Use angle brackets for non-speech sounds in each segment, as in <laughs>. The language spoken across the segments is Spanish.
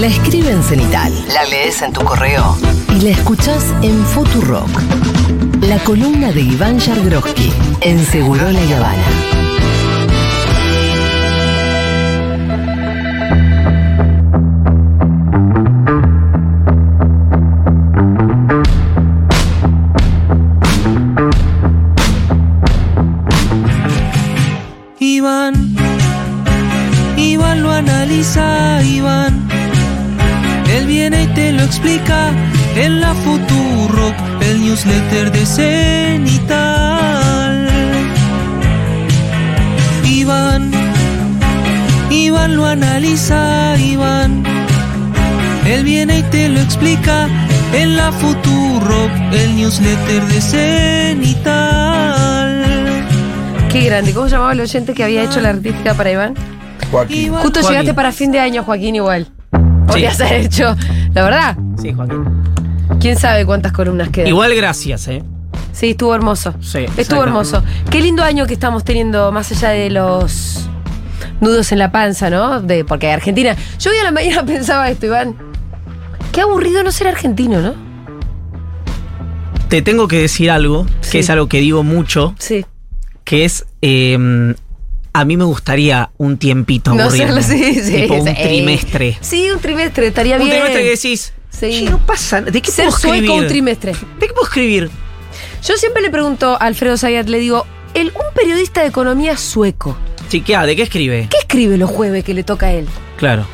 La escribe en cenital, la lees en tu correo y la escuchás en Futurock. La columna de Iván Yargroski en Seguro La Habana. Newsletter de Cenital. Iván, Iván lo analiza, Iván. Él viene y te lo explica en la Futuro, el newsletter de Cenital. Qué grande. ¿Cómo llamaba el oyente que había hecho la artística para Iván? Joaquín. Justo Joaquín. llegaste para fin de año, Joaquín, igual. Podrías haber hecho. La verdad, Sí, Joaquín. Quién sabe cuántas columnas quedan. Igual gracias, ¿eh? Sí, estuvo hermoso. Sí, Estuvo hermoso. Qué lindo año que estamos teniendo, más allá de los nudos en la panza, ¿no? De, porque Argentina. Yo hoy a la mañana <laughs> pensaba esto, Iván. Qué aburrido no ser argentino, ¿no? Te tengo que decir algo, Sí. que es algo que digo mucho, Sí. que es. eh, a mí me gustaría un tiempito No serlo, <laughs> sí, sí. Tipo un trimestre. Sí, un trimestre, estaría Un bien. trimestre que decís. Sí. "Che, no pasa. ¿De qué Ser puedo escribir? sueco un trimestre. ¿De qué puedo escribir? Yo siempre le pregunto a Alfredo Zayat, le digo, el, un periodista de economía sueco, Chiquea, ¿de qué escribe? ¿qué escribe los jueves que le toca a él? Claro.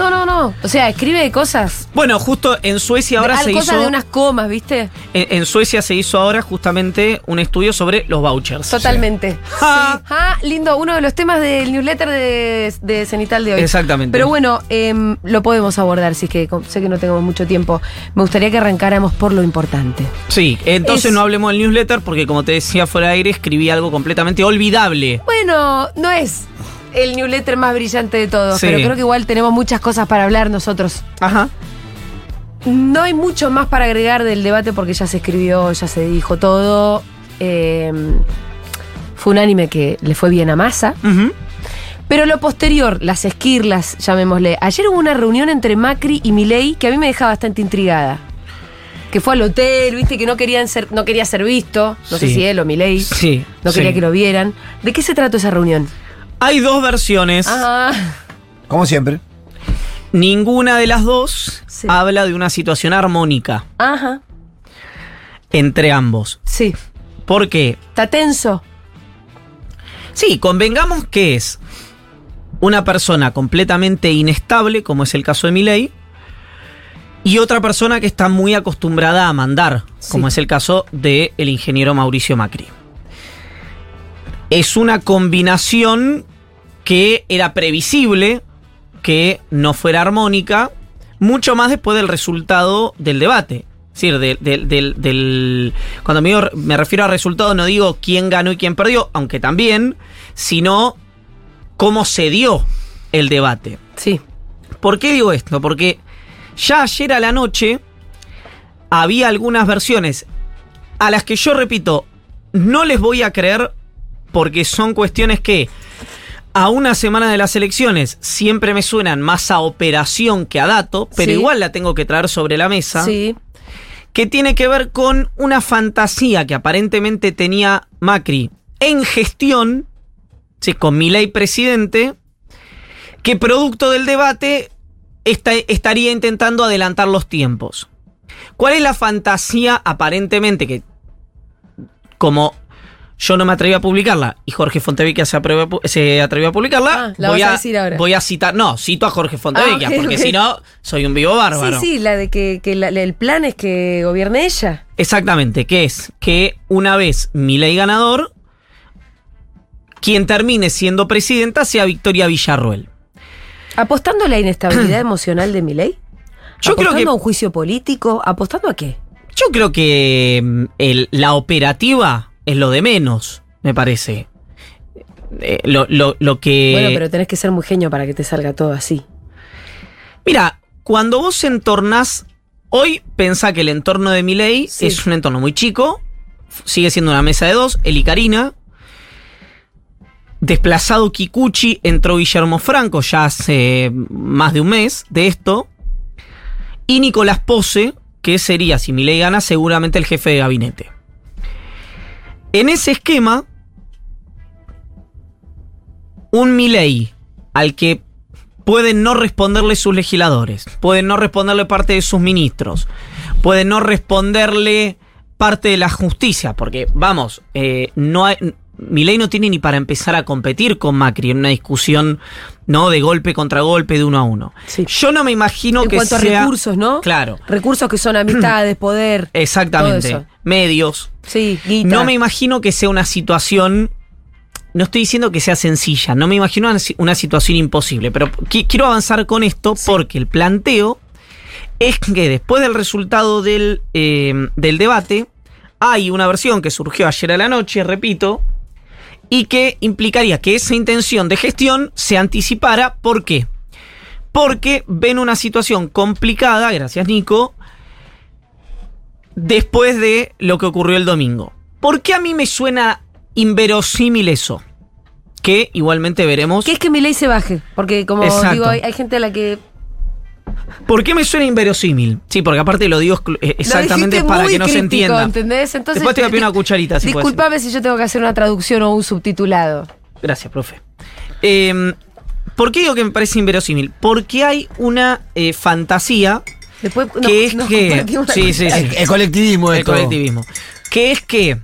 No, no, no. O sea, escribe cosas. Bueno, justo en Suecia ahora se cosas hizo. de unas comas, ¿viste? En, en Suecia se hizo ahora justamente un estudio sobre los vouchers. Totalmente. Sí. Ah, lindo, uno de los temas del newsletter de, de Cenital de hoy. Exactamente. Pero bueno, em, lo podemos abordar, si es que sé que no tenemos mucho tiempo. Me gustaría que arrancáramos por lo importante. Sí, entonces Es- no hablemos del newsletter porque como te decía fuera de aire escribí algo completamente olvidable. Bueno, no es el newsletter más brillante de todos, Sí. pero creo que igual tenemos muchas cosas para hablar nosotros. Ajá. No hay mucho más para agregar del debate porque ya se escribió, ya se dijo todo. Eh, fue un anime que le fue bien a Massa. Pero lo posterior, las esquirlas, llamémosle. Ayer hubo una reunión entre Macri y Milei que a mí me deja bastante intrigada. Que fue al hotel, viste, que no querían ser, no quería ser visto. No sé si él o Milei. Sí. No sí. quería que lo vieran. ¿De qué se trató esa reunión? Hay dos versiones. Ah, Como siempre. Ninguna de las dos Sí. habla de una situación armónica ajá. entre ambos. Sí. ¿Por qué? Está tenso. Sí, convengamos que es una persona completamente inestable, como es el caso de Milei, y otra persona que está muy acostumbrada a mandar, como Sí. es el caso del el ingeniero Mauricio Macri. Es una combinación que era previsible que no fuera armónica, mucho más después del resultado del debate. Es decir, del, del- del- del- cuando me, digo- me refiero a resultado no digo quién ganó y quién perdió, aunque también, sino cómo se dio el debate. Sí. ¿Por qué digo esto? Porque ya ayer a la noche había algunas versiones a las que yo repito, no les voy a creer porque son cuestiones que a una semana de las elecciones siempre me suenan más a operación que a dato, pero Sí. igual la tengo que traer sobre la mesa Sí. que tiene que ver con una fantasía que aparentemente tenía Macri en gestión, sí, con Milei presidente, que producto del debate esta- estaría intentando adelantar los tiempos. ¿Cuál es la fantasía aparentemente que, como yo no me atreví a publicarla y Jorge Fontevecchia se, atrevió a pu- se atrevió a publicarla, Ah, la voy, vas a decir ahora. voy a citar, no, cito a Jorge Fontevecchia, Ah, porque si no, soy un vivo bárbaro. Sí, sí, la de que, que la- el plan es que gobierne ella. Exactamente, que es que una vez Milei ganador, quien termine siendo presidenta sea Victoria Villarruel. Apostando a la inestabilidad <clears throat> emocional de Milei. Yo creo apostando que- a un juicio político. ¿Apostando a qué? Yo creo que mm, el- la operativa es lo de menos, me parece. Eh, lo, lo- lo que. Bueno, pero tenés que ser muy genio para que te salga todo así. Mira, cuando vos entornás. Hoy pensá que el entorno de Milei Sí. es un entorno muy chico. Sigue siendo una mesa de dos, él y Karina. desplazado Kikuchi, entró Guillermo Franco ya hace más de un mes de esto. Y Nicolás Pose, que sería, si Milei gana, seguramente el jefe de gabinete. En ese esquema, un Milei al que pueden no responderle sus legisladores, pueden no responderle parte de sus ministros, pueden no responderle parte de la justicia, porque vamos, eh, no hay, Milei no tiene ni para empezar a competir con Macri en una discusión no de golpe contra golpe de uno a uno. Sí. Yo no me imagino en que cuanto sea a recursos, ¿no? Claro. Recursos que son amistades, <clears throat> poder. todo Exactamente. eso. Medios. Sí, guita. No me imagino que sea una situación. No estoy diciendo que sea sencilla, no me imagino una, si- una situación imposible, pero qui- quiero avanzar con esto porque el planteo es que después del resultado del, eh, del debate, hay una versión que surgió ayer a la noche, repito, y que implicaría que esa intención de gestión se anticipara. ¿Por qué? Porque ven una situación complicada, gracias Nico, después de lo que ocurrió el domingo. ¿Por qué a mí me suena inverosímil eso? Que igualmente veremos. ¿Qué es que mi ley se baje? Porque como Exacto. digo, hay, hay gente a la que... ¿Por qué me suena inverosímil? Sí, porque aparte lo digo eh, Lo exactamente para que no se entienda. ¿entendés? Entonces, Después te voy a pedir una cucharita, si. Disculpame si yo tengo que hacer una traducción o un subtitulado. Gracias, profe. Eh, ¿Por qué digo que me parece inverosímil? Porque hay una eh, fantasía Después que es nos que. Sí, sí, sí. El, el colectivismo el esto. colectivismo. Que es que,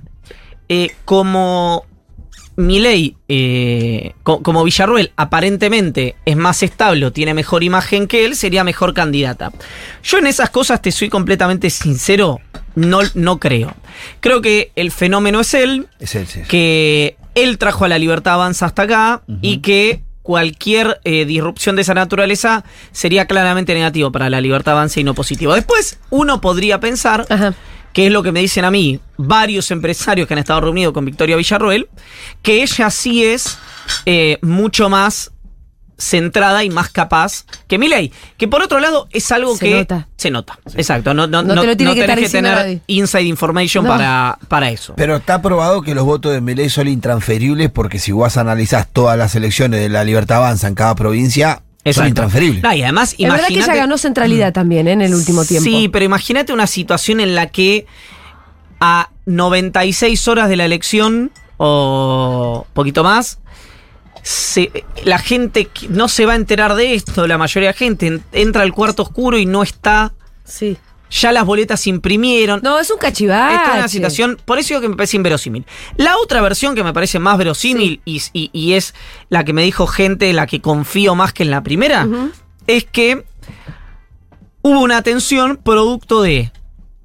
eh, como Milei, eh, co- como Villarruel, aparentemente es más estable o tiene mejor imagen que él, sería mejor candidata. Yo en esas cosas, te soy completamente sincero, no, no creo. Creo que el fenómeno es él, Es él, sí. que él trajo a la libertad avanza hasta acá y que cualquier eh, disrupción de esa naturaleza sería claramente negativo para la libertad avanza y no positivo. Después, uno podría pensar Ajá. Que es lo que me dicen a mí varios empresarios que han estado reunidos con Victoria Villarroel, que ella sí es eh, mucho más centrada y más capaz que Milei. Que por otro lado es algo Se que nota. se nota. Exacto. No, no, No no, te lo tiene no que tenés estar que tener nadie. inside information No. para, para eso. Pero está probado que los votos de Milei son intransferibles porque si vos analizás todas las elecciones de la Libertad Avanza en cada provincia, son Exacto. intransferibles. No, y además, Es verdad que ella imagínate- ganó centralidad también ¿eh? en el último tiempo. Sí, pero imagínate una situación en la que a 96 horas de la elección o poquito más, se- la gente no se va a enterar de esto, la mayoría de la gente en- entra al cuarto oscuro y no está, Sí. Ya las boletas se imprimieron. No, es un cachivache. Esta es una situación, por eso digo que me parece inverosímil. La otra versión que me parece más verosímil y, y- y es la que me dijo gente, la que confío más que en la primera, es que hubo una tensión producto de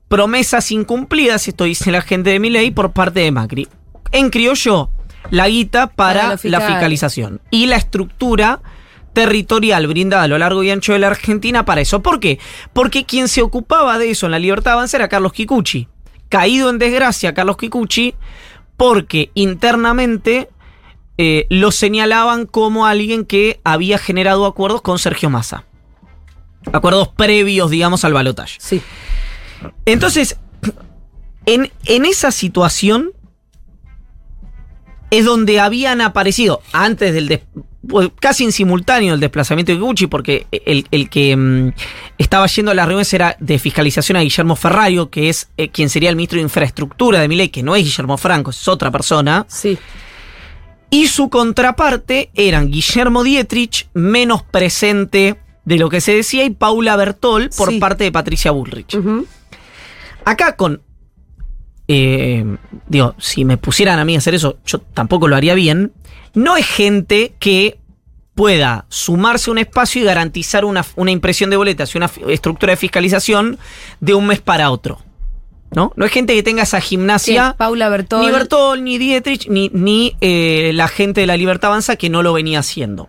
promesas incumplidas, esto dice la gente de Milei, por parte de Macri. En criollo, la guita para la fiscal. fiscalización y la estructura territorial brindada a lo largo y ancho de la Argentina para eso. ¿Por qué? Porque quien se ocupaba de eso en la libertad avanza era Carlos Kikuchi. Caído en desgracia Carlos Kikuchi porque internamente eh, lo señalaban como alguien que había generado acuerdos con Sergio Massa. Acuerdos previos, digamos, al balotaje. Sí. Entonces, en, en esa situación es donde habían aparecido, antes del des- pues, casi en simultáneo el desplazamiento de Gucci, porque el, el que mm, estaba yendo a las reuniones era de fiscalización a Guillermo Ferrario, que es eh, quien sería el ministro de Infraestructura de Milei, que no es Guillermo Franco, es otra persona. Sí. Y su contraparte eran Guillermo Dietrich, menos presente de lo que se decía, y Paula Bertol por Sí. parte de Patricia Bullrich. Acá con. eh, digo, si me pusieran a mí a hacer eso, yo tampoco lo haría bien. No es gente que pueda sumarse a un espacio y garantizar una, una impresión de boletas y una estructura de fiscalización de un mes para otro. ¿No? No es gente que tenga esa Sí, gimnasia. Paula Bertol. Ni Bertol, ni Dietrich, ni, ni eh, la gente de la Libertad Avanza que no lo venía haciendo.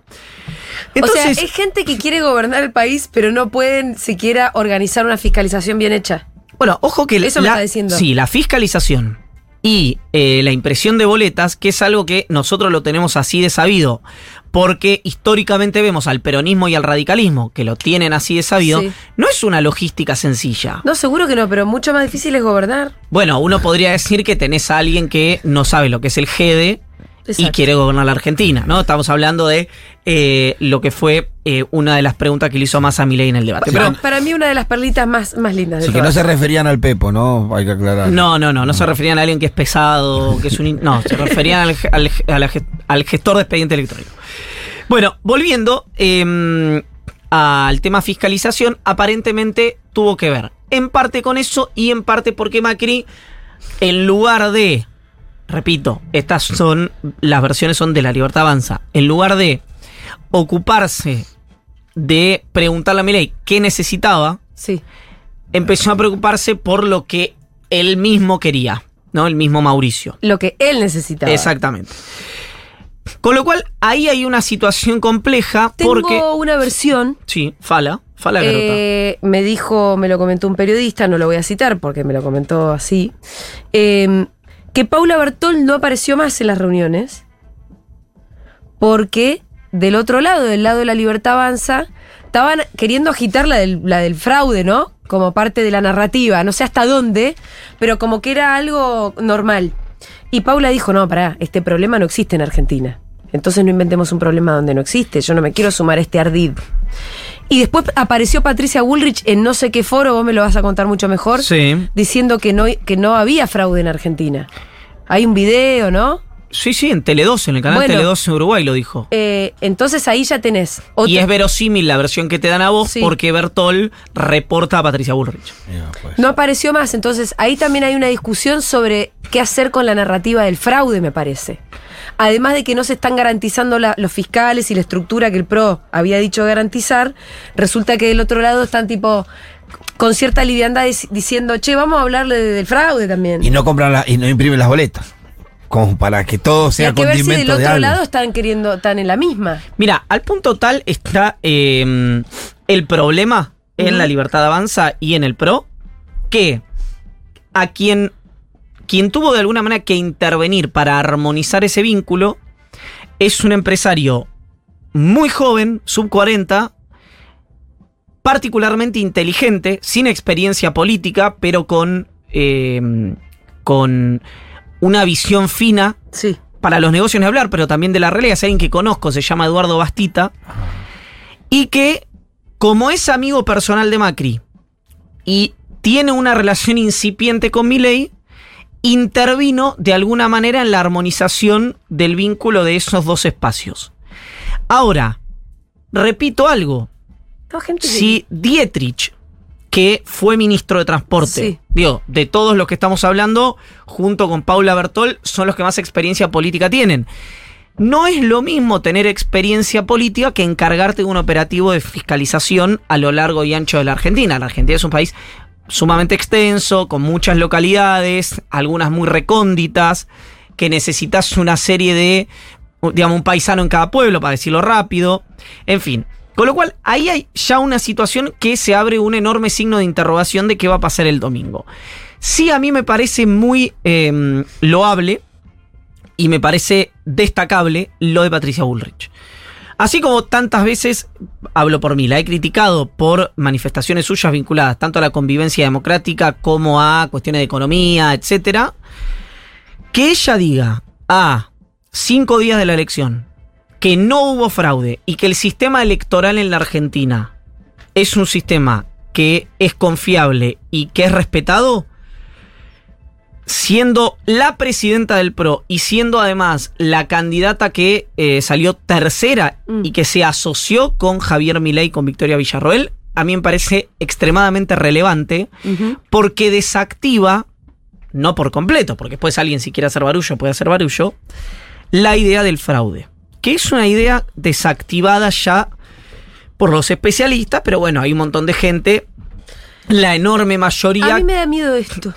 Entonces, o sea, es gente que quiere gobernar el país, pero no pueden siquiera organizar una fiscalización bien hecha. Bueno, ojo que Eso me está diciendo. Sí, la fiscalización y eh, la impresión de boletas, que es algo que nosotros lo tenemos así de sabido, porque históricamente vemos al peronismo y al radicalismo, que lo tienen así de sabido, Sí. no es una logística sencilla. No, seguro que no, pero mucho más difícil es gobernar. Bueno, uno podría decir que tenés a alguien que no sabe lo que es el GEDE y quiere gobernar la Argentina, ¿no? Estamos hablando de eh, lo que fue eh, una de las preguntas que le hizo más a Milei en el debate. Para, Pero para mí una de las perlitas más, más lindas de Así que no se referían al Pepo, ¿no? Hay que aclarar. no, no, no, no se referían a alguien que es pesado, que es un... in- No, se referían al, al- gestor de expediente electrónico. Bueno, volviendo eh, al tema fiscalización, aparentemente tuvo que ver en parte con eso y en parte porque Macri, en lugar de, repito, estas son, las versiones son de la Libertad Avanza, en lugar de ocuparse de preguntarle a Milei qué necesitaba, Sí. empezó a preocuparse por lo que él mismo quería, ¿no? El mismo Mauricio. Lo que él necesitaba. Exactamente. Con lo cual, ahí hay una situación compleja Tengo porque. una versión. Sí, Fala, Fala Garota. eh, me dijo, me lo comentó un periodista, no lo voy a citar porque me lo comentó así. eh, que Paula Bertol no apareció más en las reuniones. Porque del otro lado, del lado de la libertad avanza, estaban queriendo agitar la del, la del fraude, ¿no? Como parte de la narrativa. No sé hasta dónde, pero como que era algo normal. Y Paula dijo, no, pará, este problema no existe en Argentina. Entonces no inventemos un problema donde no existe. Yo no me quiero sumar a este ardid. Y después apareció Patricia Bullrich en no sé qué foro, vos me lo vas a contar mucho mejor, Sí. diciendo que no, que no había fraude en Argentina. Hay un video, ¿no? Sí, sí, en Tele2, en el canal Bueno. Tele2 en Uruguay lo dijo. Eh, entonces ahí ya tenés Y otro- es verosímil la versión que te dan a vos Sí. porque Bertol reporta a Patricia Bullrich. Pues. No apareció más, entonces ahí también hay una discusión sobre qué hacer con la narrativa del fraude, me parece. Además de que no se están garantizando la- los fiscales y la estructura que el PRO había dicho garantizar, resulta que del otro lado están tipo con cierta liviandad dic- diciendo, che, vamos a hablarle de- del fraude también. Y no compran la- y no imprimen las boletas. Como para que todo sea hay que ver si del de otro algo. lado están queriendo, están en la misma. Mira, al punto tal está eh, el problema en la libertad avanza y en el PRO que a quien, quien tuvo de alguna manera que intervenir para armonizar ese vínculo es un empresario muy joven, sub 40, particularmente inteligente, sin experiencia política, pero con, eh, con una visión fina Sí. para los negocios ni hablar, pero también de la realidad. Es alguien que conozco, se llama Eduardo Bastita, y que, como es amigo personal de Macri y tiene una relación incipiente con Milei, intervino de alguna manera en la armonización del vínculo de esos dos espacios. Ahora, repito algo, si Dietrich, que fue ministro de Transporte, Sí. digo, de todos los que estamos hablando, junto con Paula Bertol, son los que más experiencia política tienen. No es lo mismo tener experiencia política que encargarte de un operativo de fiscalización a lo largo y ancho de la Argentina. La Argentina es un país sumamente extenso, con muchas localidades, algunas muy recónditas, que necesitas una serie de, digamos, un paisano en cada pueblo, para decirlo rápido. En fin. Con lo cual, ahí hay ya una situación que se abre un enorme signo de interrogación de qué va a pasar el domingo. Sí, a mí me parece muy eh, loable y me parece destacable lo de Patricia Bullrich. Así como tantas veces, hablo por mí, la he criticado por manifestaciones suyas vinculadas tanto a la convivencia democrática como a cuestiones de economía, etcétera, que ella diga a cinco días de la elección que no hubo fraude y que el sistema electoral en la Argentina es un sistema que es confiable y que es respetado, siendo la presidenta del PRO y siendo además la candidata que eh, salió tercera Mm. y que se asoció con Javier Milei con Victoria Villarroel, a mí me parece extremadamente relevante porque desactiva, no por completo, porque después alguien si quiere hacer barullo puede hacer barullo, la idea del fraude, que es una idea desactivada ya por los especialistas, pero bueno, hay un montón de gente, la enorme mayoría... A mí me da miedo esto.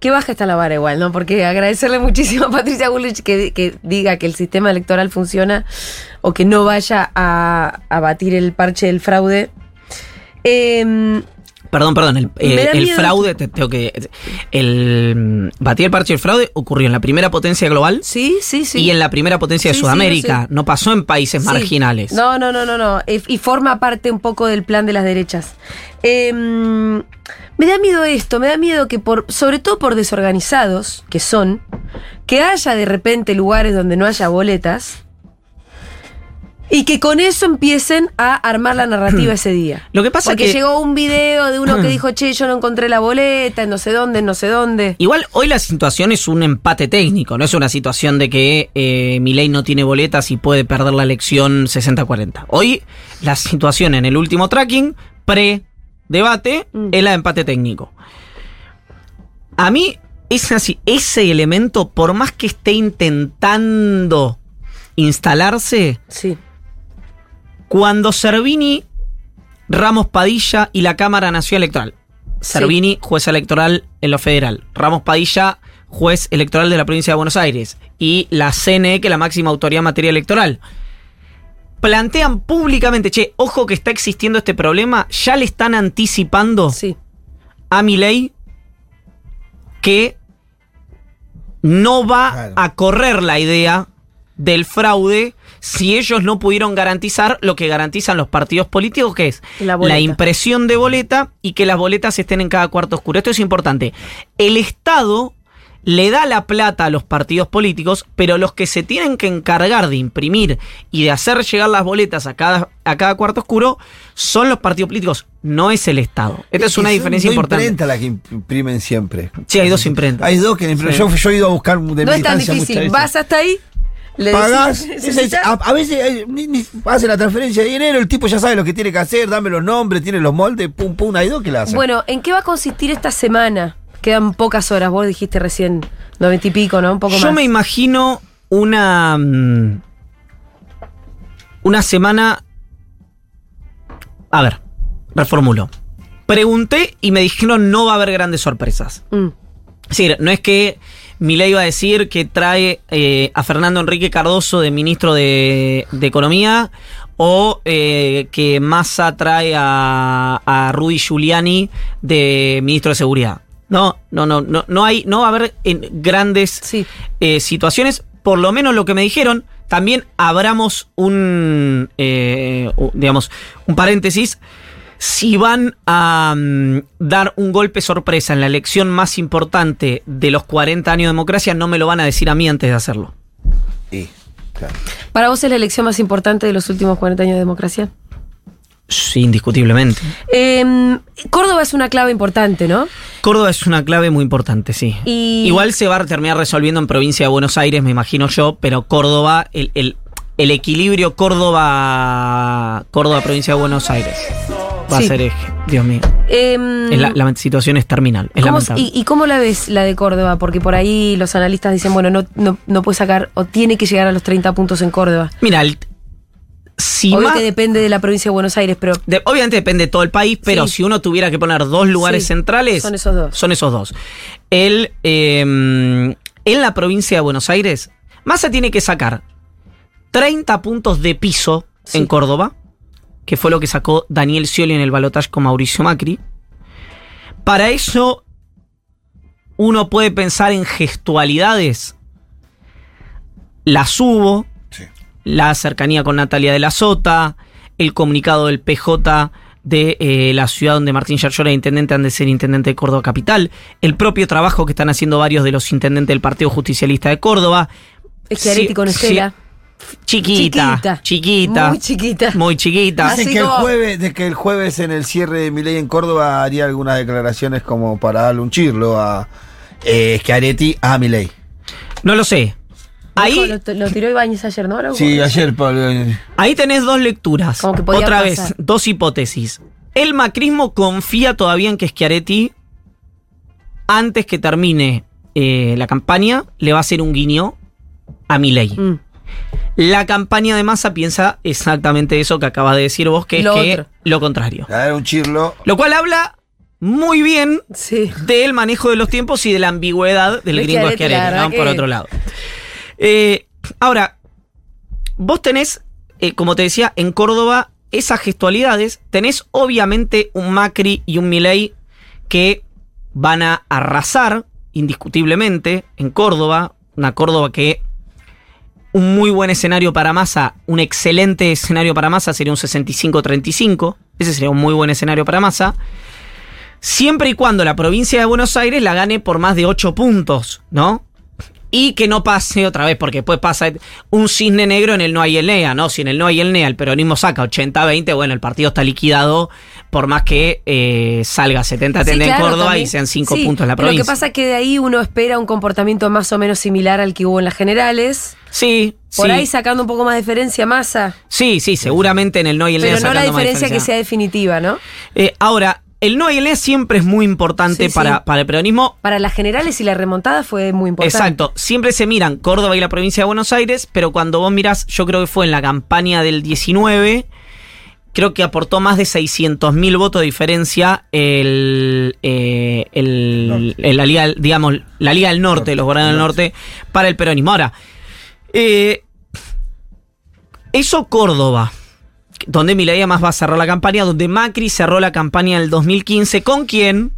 Que baja está la vara igual, ¿no? Porque agradecerle muchísimo a Patricia Bullrich que, que diga que el sistema electoral funciona o que no vaya a, a batir el parche del fraude. Em, Perdón, perdón, el, eh, el fraude, te- tengo que. El batir el parche del fraude ocurrió en la primera potencia global Sí, sí, sí. y en la primera potencia de Sí, Sudamérica. no pasó en países marginales. No, no, no, no, no. Eh, Y forma parte un poco del plan de las derechas. Em, me da miedo esto, me da miedo que por, sobre todo por desorganizados que son, que haya de repente lugares donde no haya boletas y que con eso empiecen a armar la narrativa ese día. Lo que pasa Porque que- llegó un video de uno que <clears throat> dijo, che, yo no encontré la boleta, en no sé dónde, en no sé dónde. Igual hoy la situación es un empate técnico, no es una situación de que eh, Milei no tiene boletas y puede perder la elección 60-40. Hoy la situación en el último tracking, pre-debate, Mm. es la de empate técnico. A mí, ese, así, ese elemento, por más que esté intentando instalarse, Sí. Cuando Servini, Ramos Padilla y la Cámara Nacional Electoral. Sí. Servini, juez electoral en lo federal. Ramos Padilla, juez electoral de la provincia de Buenos Aires. Y la CNE, que es la máxima autoridad en materia electoral. Plantean públicamente, che, ojo que está existiendo este problema, ya le están anticipando Sí. a mi ley que no va Claro. a correr la idea del fraude si ellos no pudieron garantizar lo que garantizan los partidos políticos, que es La impresión de boleta y que las boletas estén en cada cuarto oscuro. Esto es importante. El Estado le da la plata a los partidos políticos, pero los que se tienen que encargar de imprimir y de hacer llegar las boletas a cada, a cada cuarto oscuro son los partidos políticos, no es el Estado. Esta es, que una diferencia dos importante. imprentas las que imprimen siempre. Sí, hay dos imprentas. Hay dos que imprimen. Sí. Yo, yo he ido a buscar de No es tan difícil. Vas hasta ahí, le Pagás, <laughs> a, a veces eh, ni- ni hace la transferencia de dinero, el tipo ya sabe lo que tiene que hacer, dame los nombres, tiene los moldes, pum, pum, hay dos que la hacen. Bueno, ¿en qué va a consistir esta semana? Quedan pocas horas, vos dijiste recién, noventa y pico, ¿no? Un poco Yo más. me imagino una. mm, Una semana. A ver, reformulo. Pregunté y me dijeron no va a haber grandes sorpresas. Mm, Es decir, no es que Milei iba a decir que trae eh, a Fernando Enrique Cardoso de ministro de, de Economía o eh, que Massa trae a, a Rudy Giuliani de ministro de Seguridad. No, no, no, no, no hay, no va a haber en grandes Sí. eh, situaciones. Por lo menos lo que me dijeron. También abramos un, eh, digamos, un paréntesis. Si van a mm, dar un golpe sorpresa en la elección más importante de los 40 años de democracia, no me lo van a decir a mí antes de hacerlo. Sí, claro. ¿Para vos es la elección más importante de los últimos 40 años de democracia? Sí, indiscutiblemente. Eh, Córdoba es una clave importante, ¿no? Córdoba es una clave muy importante, sí. Y- Igual se va a terminar resolviendo en provincia de Buenos Aires, me imagino yo, pero Córdoba, el, el- el equilibrio Córdoba, Córdoba, provincia de Buenos Aires, va Sí. a ser eje. Dios mío. Eh, Es la, la situación es terminal, es ¿cómo- y, y cómo la ves la de Córdoba? Porque por ahí los analistas dicen, bueno, no, no, no puede sacar o tiene que llegar a los 30 puntos en Córdoba. Mira, el- si Obvio que depende de la provincia de Buenos Aires, pero de- obviamente depende de todo el país, pero Sí. si uno tuviera que poner dos lugares Sí, centrales, son esos dos. Son esos dos. El, eh, en la provincia de Buenos Aires, Massa tiene que sacar 30 puntos de piso Sí. en Córdoba, que fue lo que sacó Daniel Scioli en el balotaje con Mauricio Macri. Para eso, uno puede pensar en gestualidades. Las hubo, Sí. la cercanía con Natalia de la Sota, el comunicado del PJ de eh, la ciudad donde Martín Yarlora era intendente, han de ser intendente de Córdoba Capital, el propio trabajo que están haciendo varios de los intendentes del Partido Justicialista de Córdoba. Con Estela. Chiquita, chiquita, Muy chiquita. muy chiquita. Dicen que el, jueves, de que el jueves en el cierre de Milei en Córdoba haría algunas declaraciones como para darle un chirlo a eh, Schiaretti a Milei. No lo sé. Ahí, Lo, lo tiró Ibáñez ayer, ¿no? Sí, ayer, Pablo. ahí tenés dos lecturas. Como que podía Otra pasar. vez, dos hipótesis. El macrismo confía todavía en que Schiaretti, antes que termine eh, la campaña, le va a hacer un guiño a Milei. Mm. La campaña de masa piensa exactamente eso que acabas de decir vos, que Lo es que otro. lo contrario. a un chirlo. Lo cual habla muy bien Sí. del manejo de los tiempos y de la ambigüedad del De gringo verdad ¿no? que- por otro lado. Eh, ahora, vos tenés, eh, como te decía, en Córdoba esas gestualidades, tenés obviamente un Macri y un Milei que van a arrasar indiscutiblemente en Córdoba, una Córdoba que un muy buen escenario para Massa, un excelente escenario para Massa sería un 65-35, ese sería un muy buen escenario para Massa, siempre y cuando la provincia de Buenos Aires la gane por más de 8 puntos, ¿no? Y que no pase otra vez, porque después pasa un cisne negro en el no hay el NEA, ¿no? Si en el no hay el NEA el peronismo saca 80-20, bueno, el partido está liquidado por más que eh, salga 70 Sí, en claro, Córdoba también. y sean 5 Sí, puntos la provincia. Lo que pasa es que de ahí uno espera un comportamiento más o menos similar al que hubo en las generales. Sí, Por sí. ahí sacando un poco más de diferencia masa. Sí, sí, seguramente en el no y el Pero no la diferencia que sea definitiva, ¿no? Eh, ahora, el no y el siempre es muy importante Sí, sí. para, para el peronismo. Para las generales y la remontada fue muy importante. Exacto, siempre se miran Córdoba y la provincia de Buenos Aires, pero cuando vos mirás, yo creo que fue en la campaña del 19, creo que aportó más de 600.000 votos de diferencia el, eh, el- el- la Liga, digamos, la Liga del Norte, los Guardianes del Norte, para el peronismo. Ahora, eh, eso Córdoba, donde Milei además va a cerrar la campaña, donde Macri cerró la campaña del 2015, ¿con quién?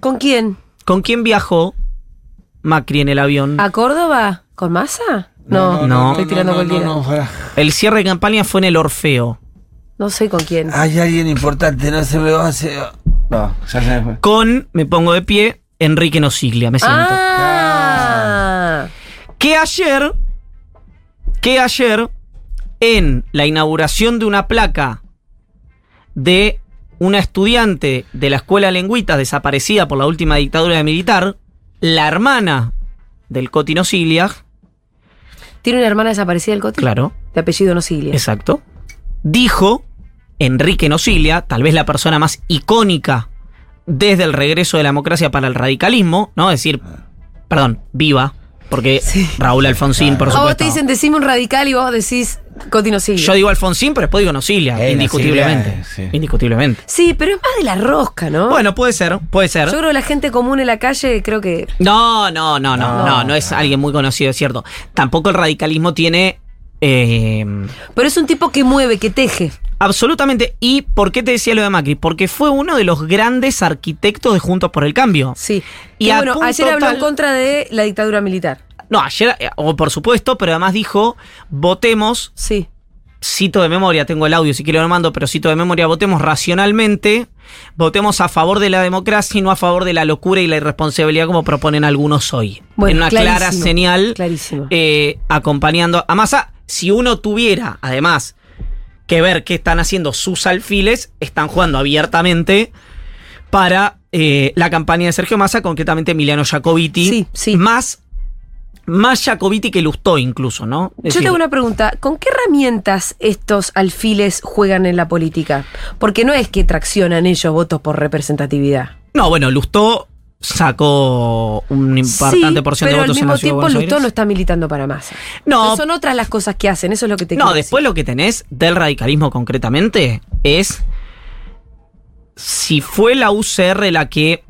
¿Con quién? ¿Con quién viajó Macri en el avión? ¿A Córdoba? ¿Con masa? No, no, estoy tirando no, no, No, fuera. El cierre de campaña fue en el Orfeo. Sé con quién. Hay alguien importante, no se me va a hacer. No, ya se me fue. Con, me pongo de pie, Enrique Nosiglia, me siento. ah, Que ayer, que ayer, en la inauguración de una placa de una estudiante de la escuela Lengüitas desaparecida por la última dictadura militar, la hermana del Coti Nosiglia, ¿Tiene una hermana desaparecida el Coti? claro, De apellido Nosilia. Exacto. Dijo Enrique Nocilia, tal vez la persona más icónica desde el regreso de la democracia para el radicalismo, ¿no? Es decir, perdón, viva, porque <laughs> Sí. Raúl Alfonsín, por A vos supuesto. te dicen decime un radical y vos decís Coti Nosilia. Yo digo Alfonsín, pero después digo Nocilia, Eh, indiscutiblemente. Nocilia, sí. Indiscutiblemente. Sí, pero es más de la rosca, ¿no? Bueno, puede ser, puede ser. Yo creo que la gente común en la calle, creo que. No, no, no, no, no, No. no, es alguien muy conocido, es cierto. Tampoco el radicalismo tiene. Eh, Pero es un tipo que mueve, que teje. Absolutamente. ¿Y por qué te decía lo de Macri? Porque fue uno de los grandes arquitectos de Juntos por el Cambio. Sí. Y bueno, ayer habló tal- en contra de la dictadura militar. No, ayer, eh, o por supuesto, pero además dijo, votemos, Sí. cito de memoria, tengo el audio si quiero lo mando, pero cito de memoria, votemos racionalmente, votemos a favor de la democracia y no a favor de la locura y la irresponsabilidad como proponen algunos hoy. Bueno, en una clara señal, clarísimo. eh, acompañando a Massa. Si uno tuviera, además, que ver qué están haciendo sus alfiles, están jugando abiertamente para eh, la campaña de Sergio Massa, concretamente Emiliano Jacobiti. Sí, sí. Más, más Jacobiti que Lustó incluso, ¿no? Es Yo tengo una pregunta. ¿Con qué herramientas estos alfiles juegan en la política? Porque no es que traccionan ellos votos por representatividad. No, bueno, Lustó sacó un importante sí, porción pero de votos al en mismo la ciudad de tiempo Buenos Lustó no Aires. está militando para masa. No. son otras las cosas que hacen, eso es lo que te No, después decir. lo que tenés del radicalismo concretamente es si fue la UCR la que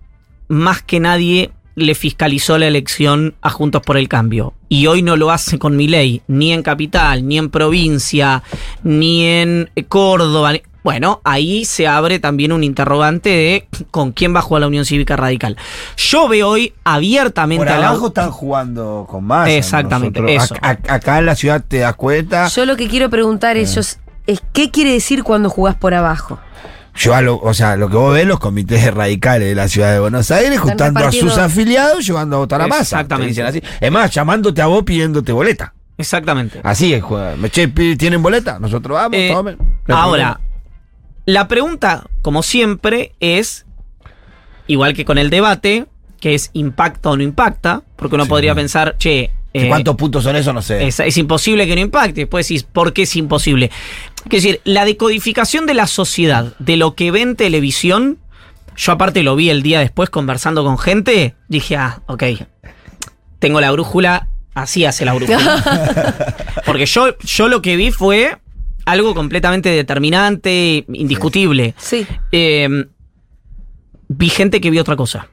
más que nadie le fiscalizó la elección a Juntos por el Cambio y hoy no lo hace con Milei, ni en Capital, ni en provincia, ni en Córdoba. Bueno, ahí se abre también un interrogante de con quién va a jugar la Unión Cívica Radical. Yo veo hoy abiertamente Por a la abajo están jugando con más. Exactamente, eso. acá en la ciudad te das cuenta. Yo lo que quiero preguntar ellos es qué quiere decir cuando jugás por abajo. Yo, a lo- o sea, lo que vos ves, los comités radicales de la ciudad de Buenos Aires, juntando a sus afiliados, llevando a votar a masa. Exactamente. Así. Es más, llamándote a vos pidiéndote boleta. Exactamente. Así es, che, ¿tienen boleta? Nosotros vamos, Eh, tomen. Ahora, la pregunta, como siempre, es, igual que con el debate, que es impacta o no impacta, porque uno Sí. podría pensar, che, eh, ¿Cuántos puntos son eso? No sé. es, es imposible que no impacte. Después decís, ¿por qué es imposible? Es decir, la decodificación de la sociedad, de lo que ve en televisión, yo aparte lo vi el día después conversando con gente, dije, ah, ok, tengo la brújula, así hace la brújula. <laughs> Porque yo, yo lo que vi fue algo completamente determinante, indiscutible. Sí. Eh, vi gente que vio otra cosa.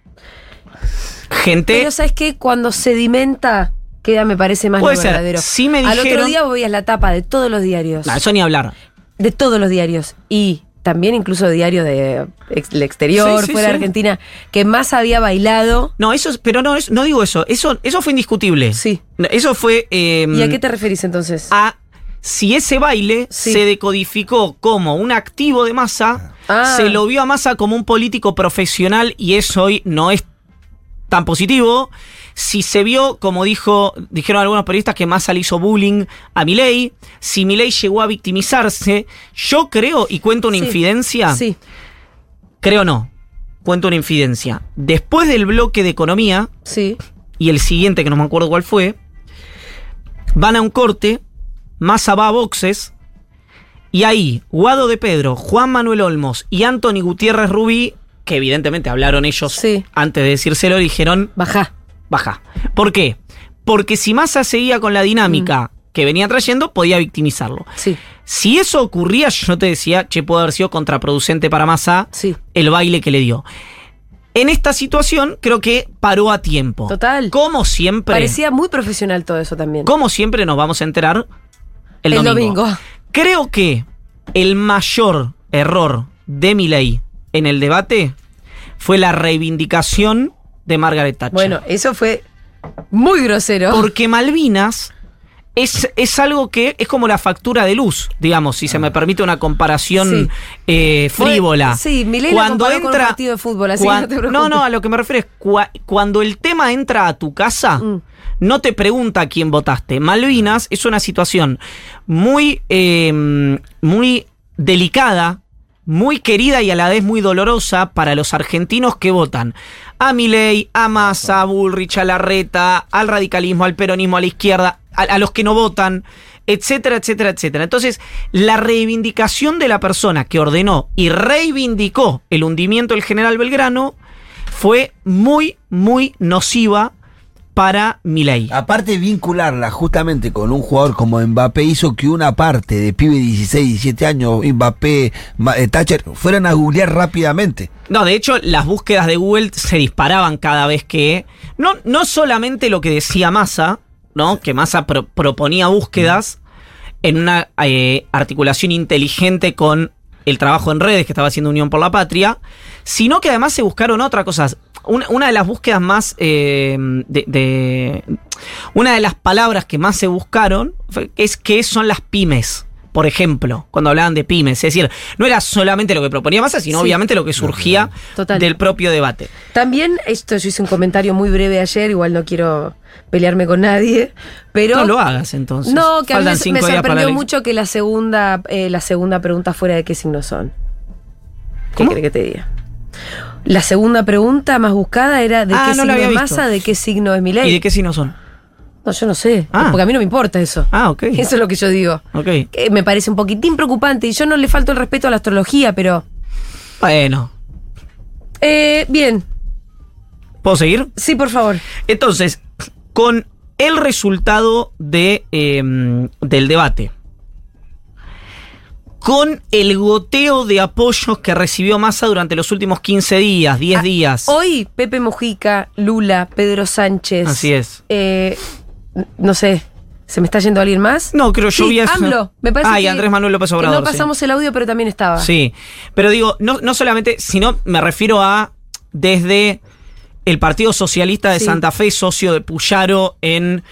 Gente... Pero sabes que cuando sedimenta queda me parece más Puede lo ser. verdadero. Sí me Al otro dijeron- día vos veías la tapa de todos los diarios. No, eso ni hablar. de todos los diarios y también incluso diarios de ex- el exterior, Sí, sí, fuera de sí. Argentina, que más había bailado. No, eso, es- pero no, no digo eso. Eso, eso fue indiscutible. Sí. Eso fue. eh, ¿Y a qué te referís entonces? a si ese baile Sí. se decodificó como un activo de masa, Ah. se lo vio a masa como un político profesional y eso hoy no es tan positivo. Si se vio, como dijo, dijeron algunos periodistas, que Massa le hizo bullying a Milei, si Milei llegó a victimizarse, yo creo, y cuento una Sí. infidencia, Sí, creo no, cuento una infidencia. Después del bloque de economía, sí. y el siguiente, que no me acuerdo cuál fue, van a un corte, Massa va a boxes, y ahí Guado de Pedro, Juan Manuel Olmos y Anthony Gutiérrez Rubí, que evidentemente hablaron ellos Sí. antes de decírselo, dijeron, Baja. baja. ¿Por qué? Porque si Massa seguía con la dinámica que venía trayendo, podía victimizarlo. Sí, Si eso ocurría, yo te decía, che, puede haber sido contraproducente para Massa sí. el baile que le dio. En esta situación, creo que paró a tiempo. Total. Como siempre. Parecía muy profesional todo eso también. Como siempre nos vamos a enterar el, domingo. Creo que el mayor error de Milei en el debate fue la reivindicación de Margaret Thatcher. Bueno, eso fue muy grosero. porque Malvinas es, es algo que es como la factura de luz, digamos, si se me permite una comparación Sí. eh, frívola. Sí, la comparó con un partido de fútbol, así no te no, no, a lo que me refiero es cua- cuando el tema entra a tu casa, Mm. no te pregunta a quién votaste. Malvinas es una situación muy, eh, muy delicada, muy querida y a la vez muy dolorosa para los argentinos que votan a Milei, a Massa, a Bullrich, a Larreta, al radicalismo, al peronismo, a la izquierda, a, a los que no votan, etcétera, etcétera, etcétera. Entonces, la reivindicación de la persona que ordenó y reivindicó el hundimiento del general Belgrano fue muy, muy nociva para Milei. Aparte vincularla justamente con un jugador como Mbappé hizo que una parte de pibe de 16, 17 años, Mbappé, eh, Thatcher, fueran a googlear rápidamente. No, de hecho, las búsquedas de Google se disparaban cada vez que. No, no solamente lo que decía Massa, ¿no? Que Massa pro- proponía búsquedas en una eh, articulación inteligente con el trabajo en redes que estaba haciendo Unión por la Patria, sino que además se buscaron otras cosas. Una, una de las búsquedas más. eh, de, de- Una de las palabras que más se buscaron es qué son las pymes. Por ejemplo, cuando hablaban de pymes. Es decir, no era solamente lo que proponía Massa, sino Sí. obviamente lo que surgía Total. del propio debate. También, esto yo hice un comentario muy breve ayer, igual no quiero pelearme con nadie, pero... no lo hagas entonces. No, que a mí me, sorprendió mucho que la segunda, eh, la segunda pregunta fuera de qué signo son. ¿Qué ¿Cómo? quiere que te diga? La segunda pregunta más buscada era de Ah, qué no signo masa, de qué signo es mi ¿Y de qué signo son? No, yo no sé, Ah. porque a mí no me importa eso. Ah, ok. <laughs> Eso es lo que yo digo. Ok. Que me parece un poquitín preocupante y yo no le falto el respeto a la astrología, pero... Bueno, Eh, bien, ¿puedo seguir? sí, por favor. Entonces, con el resultado de, eh, del debate, con el goteo de apoyos que recibió Massa durante los últimos 15 días, 10 Ah, días. Hoy Pepe Mujica, Lula, Pedro Sánchez. Así es. eh, no sé, ¿se me está yendo alguien más? No, creo yo Sí, vi eso. AMLO. Me parece Ah, y que- Andrés Manuel López Obrador. no sí. pasamos el audio, pero también estaba. Sí, pero digo, no, no solamente, sino me refiero a desde el Partido Socialista de Sí. Santa Fe, socio de Puyaro en,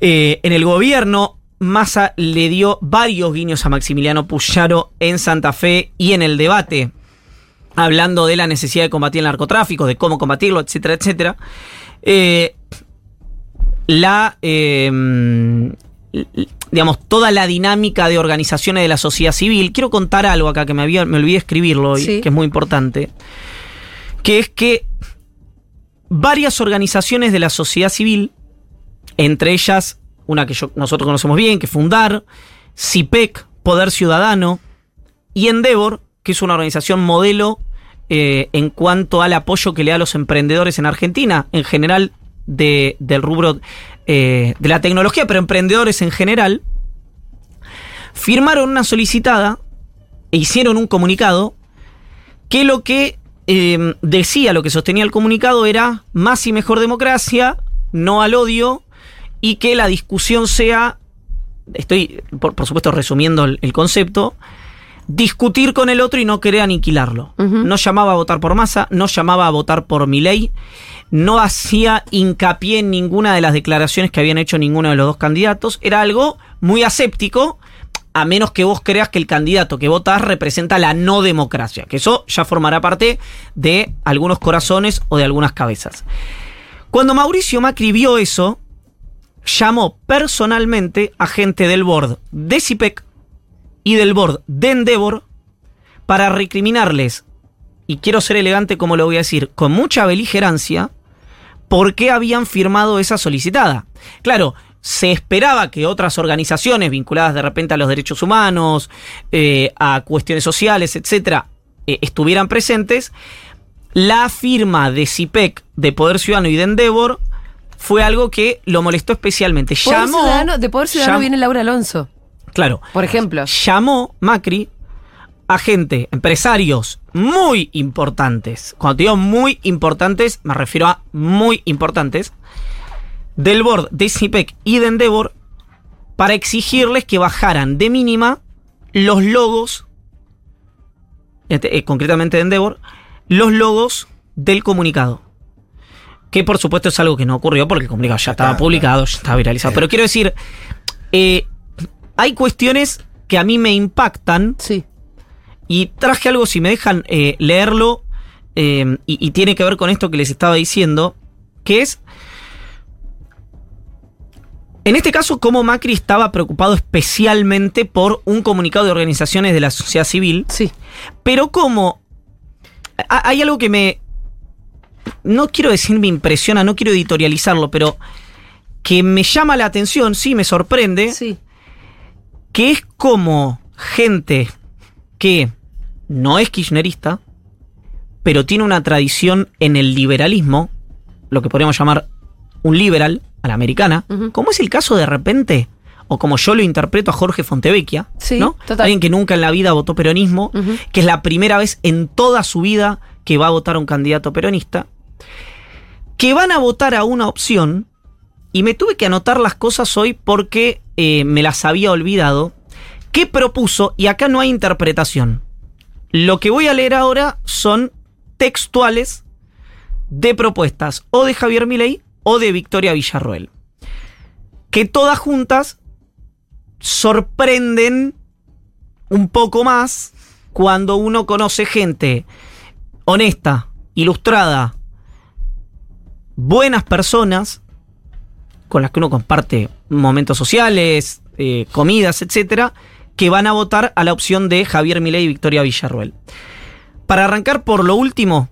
eh, en el gobierno. Massa le dio varios guiños a Maximiliano Puyaro en Santa Fe y en el debate, hablando de la necesidad de combatir el narcotráfico, de cómo combatirlo, etcétera, etcétera. Eh, la eh, l- digamos toda la dinámica de organizaciones de la sociedad civil. Quiero contar algo acá que me, había, me olvidé escribirlo hoy, Sí. que es muy importante, que es que varias organizaciones de la sociedad civil, entre ellas una que yo- nosotros conocemos bien, que es Fundar, CIPEC, Poder Ciudadano, y Endeavor, que es una organización modelo eh, en cuanto al apoyo que le da a los emprendedores en Argentina, en general de- del rubro eh, de la tecnología, pero emprendedores en general, firmaron una solicitada e hicieron un comunicado que lo que eh, decía, lo que sostenía el comunicado era más y mejor democracia, no al odio, y que la discusión sea, estoy por, por supuesto resumiendo el, el concepto, discutir con el otro y no querer aniquilarlo. No llamaba a votar por Massa, no llamaba a votar por Milei, no hacía hincapié en ninguna de las declaraciones que habían hecho ninguno de los dos candidatos. Era algo muy aséptico, a menos que vos creas que el candidato que votás representa la no democracia, que eso ya formará parte de algunos corazones o de algunas cabezas. Cuando Mauricio Macri vio eso, llamó personalmente a gente del board de CIPEC y del board de Endeavor para recriminarles, y quiero ser elegante como lo voy a decir, con mucha beligerancia, por qué habían firmado esa solicitada. Claro, se esperaba que otras organizaciones vinculadas de repente a los derechos humanos, eh, a cuestiones sociales, etcétera, eh, estuvieran presentes. La firma de CIPEC, de Poder Ciudadano y de Endeavor fue algo que lo molestó especialmente. Poder Llamó, Ciudadano- de Poder Ciudadano viene Laura Alonso, Claro, por ejemplo. llamó Macri a gente, empresarios muy importantes. Cuando te digo muy importantes, me refiero a muy importantes, del board de CIPEC y de Endeavor para exigirles que bajaran de mínima los logos, este, eh, concretamente de Endeavor, los logos del comunicado. Que por supuesto es algo que no ocurrió porque el comunicado ya estaba publicado, ya estaba viralizado. Pero quiero decir, eh, hay cuestiones que a mí me impactan Sí. y traje algo, si me dejan eh, leerlo, eh, y, y tiene que ver con esto que les estaba diciendo, que es, en este caso, cómo Macri estaba preocupado especialmente por un comunicado de organizaciones de la sociedad civil, Sí. pero como ha- hay algo que me, no quiero decir me impresiona, no quiero editorializarlo, pero que me llama la atención, sí, me sorprende Sí. Que es como gente que no es kirchnerista, pero tiene una tradición en el liberalismo, lo que podríamos llamar un liberal a la americana, Ujú. como es el caso de repente, o como yo lo interpreto a Jorge Fontevecchia, Sí, ¿no? total. Alguien que nunca en la vida votó peronismo, que es la primera vez en toda su vida que va a votar a un candidato peronista, que van a votar a una opción, y me tuve que anotar las cosas hoy porque eh, me las había olvidado, que propuso, y acá no hay interpretación. Lo que voy a leer ahora son textuales de propuestas o de Javier Milei o de Victoria Villarroel. Que todas juntas sorprenden un poco más cuando uno conoce gente honesta, ilustrada, buenas personas, con las que uno comparte momentos sociales, eh, comidas, etcétera, que van a votar a la opción de Javier Milei y Victoria Villarroel. Para arrancar por lo último,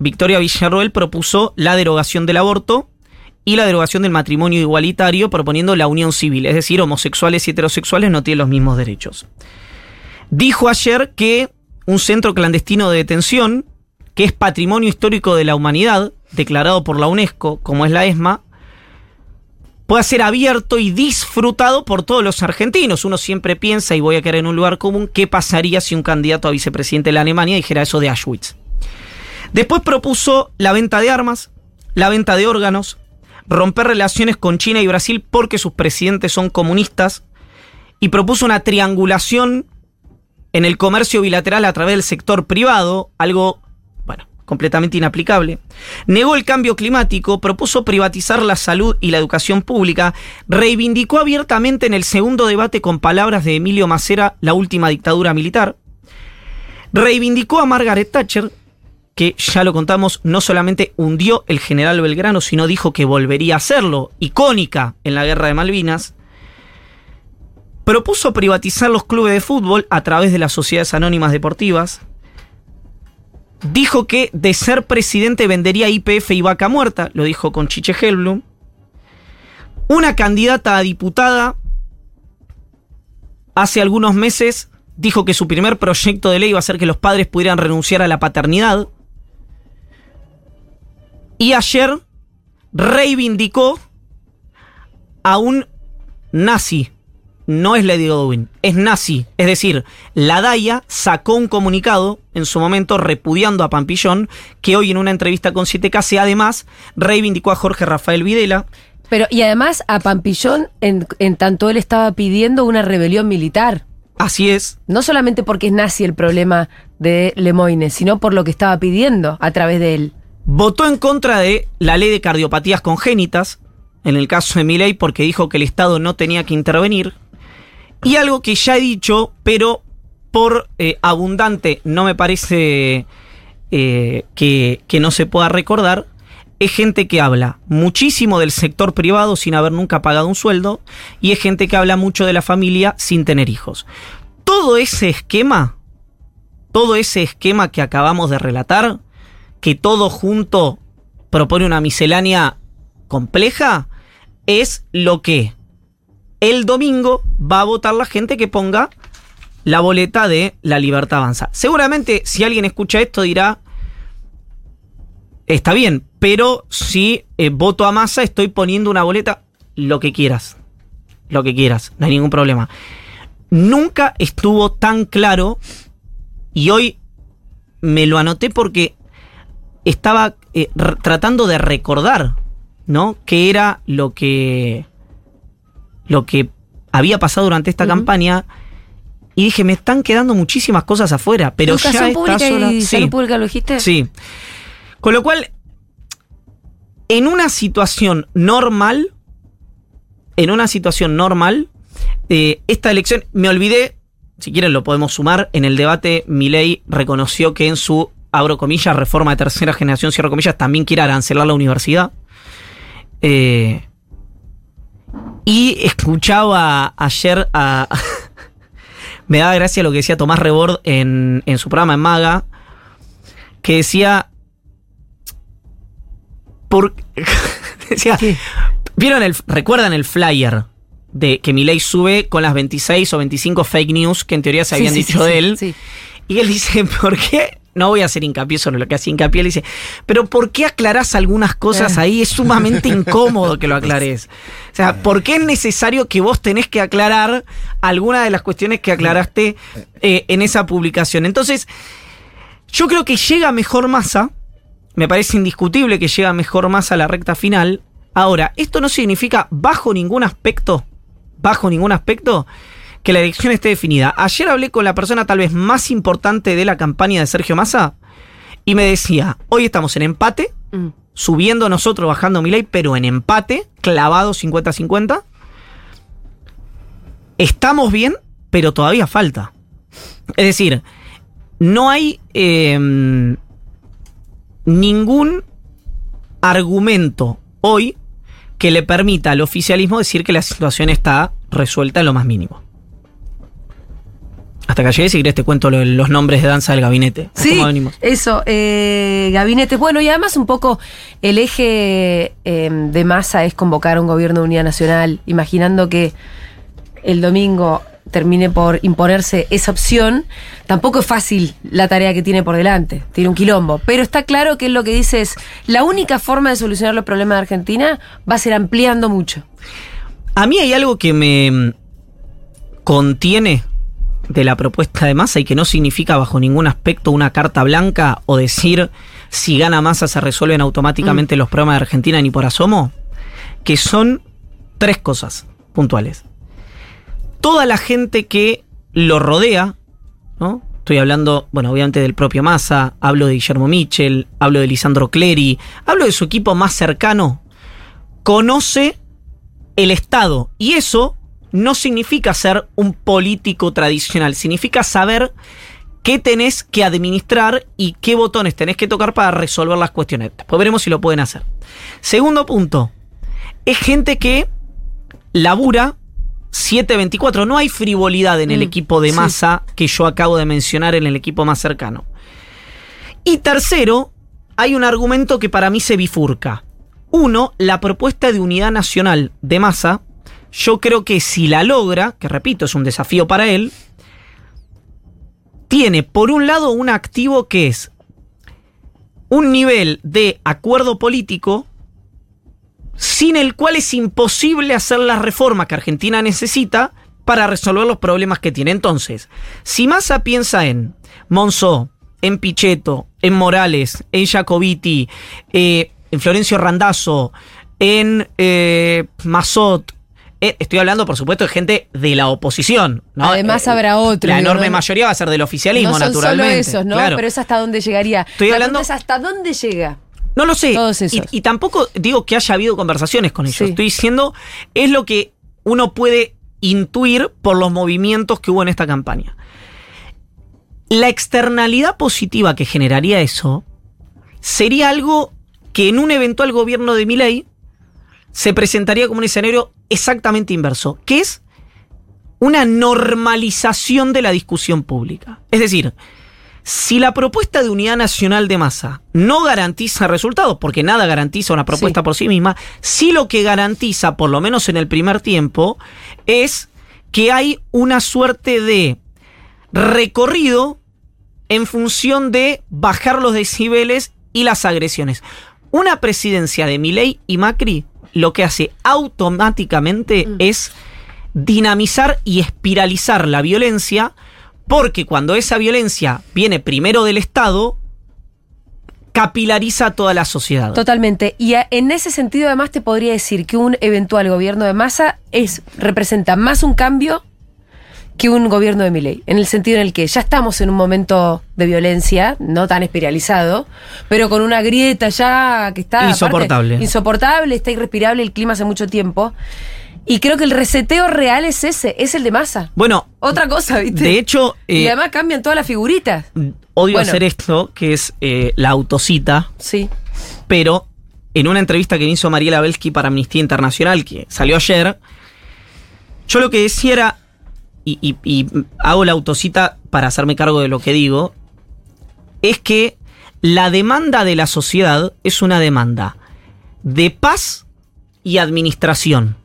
Victoria Villarroel propuso la derogación del aborto y la derogación del matrimonio igualitario, proponiendo la unión civil, es decir, homosexuales y heterosexuales no tienen los mismos derechos. Dijo ayer que un centro clandestino de detención, que es patrimonio histórico de la humanidad, declarado por la UNESCO, como es la ESMA, pueda ser abierto y disfrutado por todos los argentinos. Uno siempre piensa, y voy a quedar en un lugar común, qué pasaría si un candidato a vicepresidente de la Alemania dijera eso de Auschwitz. Después propuso la venta de armas, la venta de órganos, romper relaciones con China y Brasil porque sus presidentes son comunistas, y propuso una triangulación en el comercio bilateral a través del sector privado, algo, completamente inaplicable. Negó el cambio climático, propuso privatizar la salud y la educación pública, reivindicó abiertamente en el segundo debate con palabras de Emilio Macera la última dictadura militar, reivindicó a Margaret Thatcher, que ya lo contamos, no solamente hundió el general Belgrano, sino dijo que volvería a hacerlo, icónica en la guerra de Malvinas, propuso privatizar los clubes de fútbol a través de las sociedades anónimas deportivas, dijo que de ser presidente vendería IPF y vaca muerta, lo dijo con Chiche Helblum, una candidata a diputada hace algunos meses dijo que su primer proyecto de ley iba a ser que los padres pudieran renunciar a la paternidad, y ayer reivindicó a un nazi no es Lady Godwin, es nazi. Es decir, la DAIA sacó un comunicado en su momento repudiando a Pampillón, que hoy en una entrevista con 7K además reivindicó a Jorge Rafael Videla. Pero, y además a Pampillón, en, en tanto él estaba pidiendo una rebelión militar. Así es. No solamente porque es nazi el problema de Lemoyne, sino por lo que estaba pidiendo a través de él. Votó en contra de la ley de cardiopatías congénitas, en el caso de Milei, porque dijo que el Estado no tenía que intervenir. Y algo que ya he dicho, pero por eh, abundante no me parece eh, que, que no se pueda recordar, es gente que habla muchísimo del sector privado sin haber nunca pagado un sueldo y es gente que habla mucho de la familia sin tener hijos. Todo ese esquema, todo ese esquema que acabamos de relatar, que todo junto propone una miscelánea compleja, es lo que el domingo va a votar la gente que ponga la boleta de la libertad avanza. Seguramente si alguien escucha esto dirá, está bien, pero si eh, voto a masa estoy poniendo una boleta, lo que quieras, lo que quieras, no hay ningún problema. Nunca estuvo tan claro y hoy me lo anoté porque estaba eh, tratando de recordar, ¿no? ¿Qué era lo que lo que había pasado durante esta campaña? Y dije, me están quedando muchísimas cosas afuera, pero ya está sola. Y salud pública lo dijiste? Sí. Con lo cual, en una situación normal, en una situación normal, eh, esta elección, me olvidé, si quieren lo podemos sumar, en el debate Milei reconoció que en su, abro comillas, reforma de tercera generación, cierro comillas, también quiere arancelar la universidad. Eh, y escuchaba ayer a... <laughs> me daba gracia lo que decía Tomás Rebord en, en su programa en Maga, que decía, <laughs> ¿Vieron el, recuerdan el flyer de que Milei sube con las 26 o 25 fake news que en teoría se habían dicho de él? Y él dice, <laughs> ¿por qué? No voy a hacer hincapié sobre lo que hace hincapié. Él dice, pero ¿por qué aclarás algunas cosas ahí? Es sumamente <laughs> incómodo que lo aclares. O sea, ¿por qué es necesario que vos tenés que aclarar algunas de las cuestiones que aclaraste eh, en esa publicación? Entonces, yo creo que llega mejor masa me parece indiscutible que llega mejor más a la recta final. Ahora, esto no significa bajo ningún aspecto, bajo ningún aspecto, que la elección esté definida. Ayer hablé con la persona tal vez más importante de la campaña de Sergio Massa y me decía, hoy estamos en empate, mm. subiendo nosotros, bajando mi ley, pero en empate, clavado 50-50. Estamos bien, pero todavía falta. Es decir, no hay... Eh, ningún argumento hoy que le permita al oficialismo decir que la situación está resuelta en lo más mínimo. Hasta que llegué, si querés te cuento los nombres de danza del gabinete. Sí, eso, eh, gabinete. Bueno, y además un poco el eje em, de masa es convocar a un gobierno de unidad nacional, imaginando que el domingo termine por imponerse esa opción, tampoco es fácil la tarea que tiene por delante, tiene un quilombo, pero está claro que es lo que dice es, la única forma de solucionar los problemas de Argentina va a ser ampliando mucho. A mí hay algo que me contiene de la propuesta de masa y que no significa bajo ningún aspecto una carta blanca o decir si gana masa se resuelven automáticamente mm. los problemas de Argentina ni por asomo, que son tres cosas puntuales toda la gente que lo rodea, ¿no? Estoy hablando, bueno, obviamente del propio Massa, hablo de Guillermo Michel, hablo de Lisandro Clery, hablo de su equipo más cercano, conoce el Estado. Y eso no significa ser un político tradicional, significa saber qué tenés que administrar y qué botones tenés que tocar para resolver las cuestiones. Después veremos si lo pueden hacer. Segundo punto, es gente que labura 7-24. No hay frivolidad en el mm, equipo de masa que yo acabo de mencionar en el equipo más cercano. Y tercero, hay un argumento que para mí se bifurca. Uno, la propuesta de unidad nacional de masa. Yo creo que si la logra, que repito, es un desafío para él, tiene por un lado un activo que es un nivel de acuerdo político sin el cual es imposible hacer las reformas que Argentina necesita para resolver los problemas que tiene. Entonces, si Massa piensa en Monzó, en Pichetto, en Morales, en Jacobiti, eh, en Florencio Randazzo, en eh, estoy hablando, por supuesto, de gente de la oposición. ¿no? Además Eh, habrá otro. La enorme no- mayoría va a ser del oficialismo, no son naturalmente. solo esos, ¿no? Claro. Pero es hasta dónde llegaría. Estoy La hablando- es hasta dónde llega. No lo sé. Todos esos. Y, y tampoco digo que haya habido conversaciones con ellos. Sí. Estoy diciendo, es lo que uno puede intuir por los movimientos que hubo en esta campaña. La externalidad positiva que generaría eso sería algo que en un eventual gobierno de Milei se presentaría como un escenario exactamente inverso, que es una normalización de la discusión pública. Es decir, si la propuesta de unidad nacional de masa no garantiza resultados, porque nada garantiza una propuesta Sí. por sí misma, sí lo que garantiza, por lo menos en el primer tiempo, es que hay una suerte de recorrido en función de bajar los decibeles y las agresiones. Una presidencia de Milei y Macri lo que hace automáticamente Mm. es dinamizar y espiralizar la violencia, porque cuando esa violencia viene primero del Estado, capilariza a toda la sociedad. Totalmente. Y a- en ese sentido, además, te podría decir que un eventual gobierno de masa es, representa más un cambio que un gobierno de Milei. En el sentido en el que ya estamos en un momento de violencia, no tan espiralizado, pero con una grieta ya que está. aparte, Insoportable. insoportable, está irrespirable el clima hace mucho tiempo. Y creo que el reseteo real es ese, es el de masa. Bueno, Otra cosa, ¿viste? de hecho, y eh, además cambian todas las figuritas. odio bueno. hacer esto, que es eh, la autocita, Sí. pero en una entrevista que me hizo Mariela Belsky para Amnistía Internacional, que salió ayer, yo lo que decía era, y, y- y hago la autocita para hacerme cargo de lo que digo, es que la demanda de la sociedad es una demanda de paz y administración.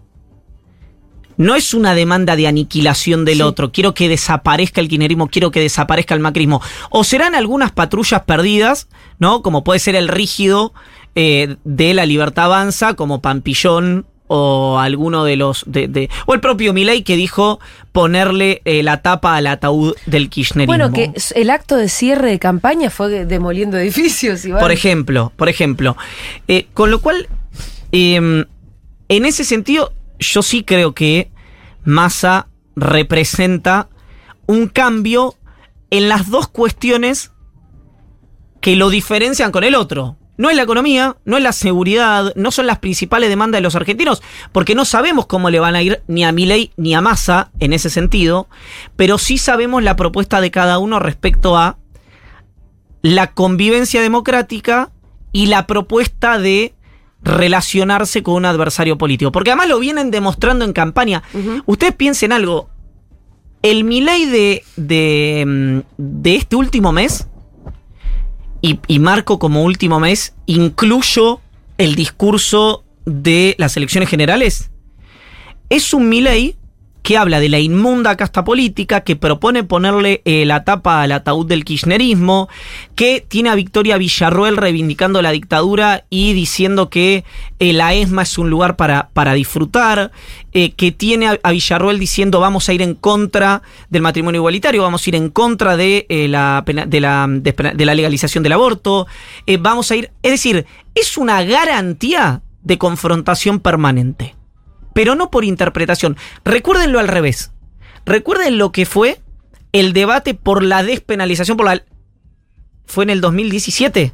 No es una demanda de aniquilación del Sí. otro. Quiero que desaparezca el kirchnerismo, quiero que desaparezca el macrismo. O serán algunas patrullas perdidas, ¿no? Como puede ser el rígido eh, de la libertad avanza, como Pampillón o alguno de los. De, de- o el propio Milei que dijo ponerle eh, la tapa al ataúd del kirchnerismo. Bueno, que el acto de cierre de campaña fue demoliendo <laughs> edificios. Iván. Por ejemplo, por ejemplo. Eh, con lo cual, eh, en ese sentido, yo sí creo que Massa representa un cambio en las dos cuestiones que lo diferencian con el otro. No es la economía, no es la seguridad, no son las principales demandas de los argentinos, porque no sabemos cómo le van a ir ni a Milei ni a Massa en ese sentido, pero sí sabemos la propuesta de cada uno respecto a la convivencia democrática y la propuesta de relacionarse con un adversario político. Porque además lo vienen demostrando en campaña. Ustedes piensen algo. El Milei de, de, mm, de este último mes, y, marco como último mes, incluyo el discurso de las elecciones generales, es un Milei que habla de la inmunda casta política, que propone ponerle eh, la tapa al ataúd del kirchnerismo, que tiene a Victoria Villarruel reivindicando la dictadura y diciendo que eh, la ESMA es un lugar para, para disfrutar, eh, que tiene a, a Villarruel diciendo vamos a ir en contra del matrimonio igualitario, vamos a ir en contra de, la, de, la, legalización del aborto, vamos a ir... Es decir, es una garantía de confrontación permanente pero no por interpretación. Recuérdenlo al revés. Recuerden lo que fue el debate por la despenalización, por la... Fue en el 2017,